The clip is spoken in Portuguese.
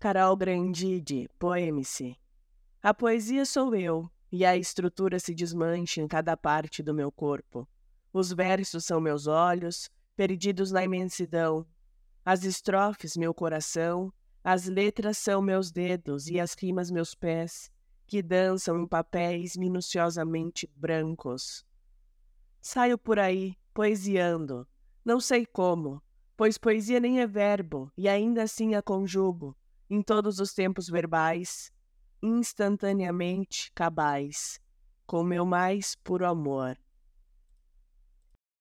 Carol Grandide, poeme-se. A poesia sou eu, e a estrutura se desmancha em cada parte do meu corpo. Os versos são meus olhos, perdidos na imensidão. As estrofes, meu coração, as letras são meus dedos e as rimas meus pés, que dançam em papéis minuciosamente brancos. Saio por aí, poesiando, não sei como, pois poesia nem é verbo e ainda assim a conjugo, em todos os tempos verbais, instantaneamente cabais, com meu mais puro amor.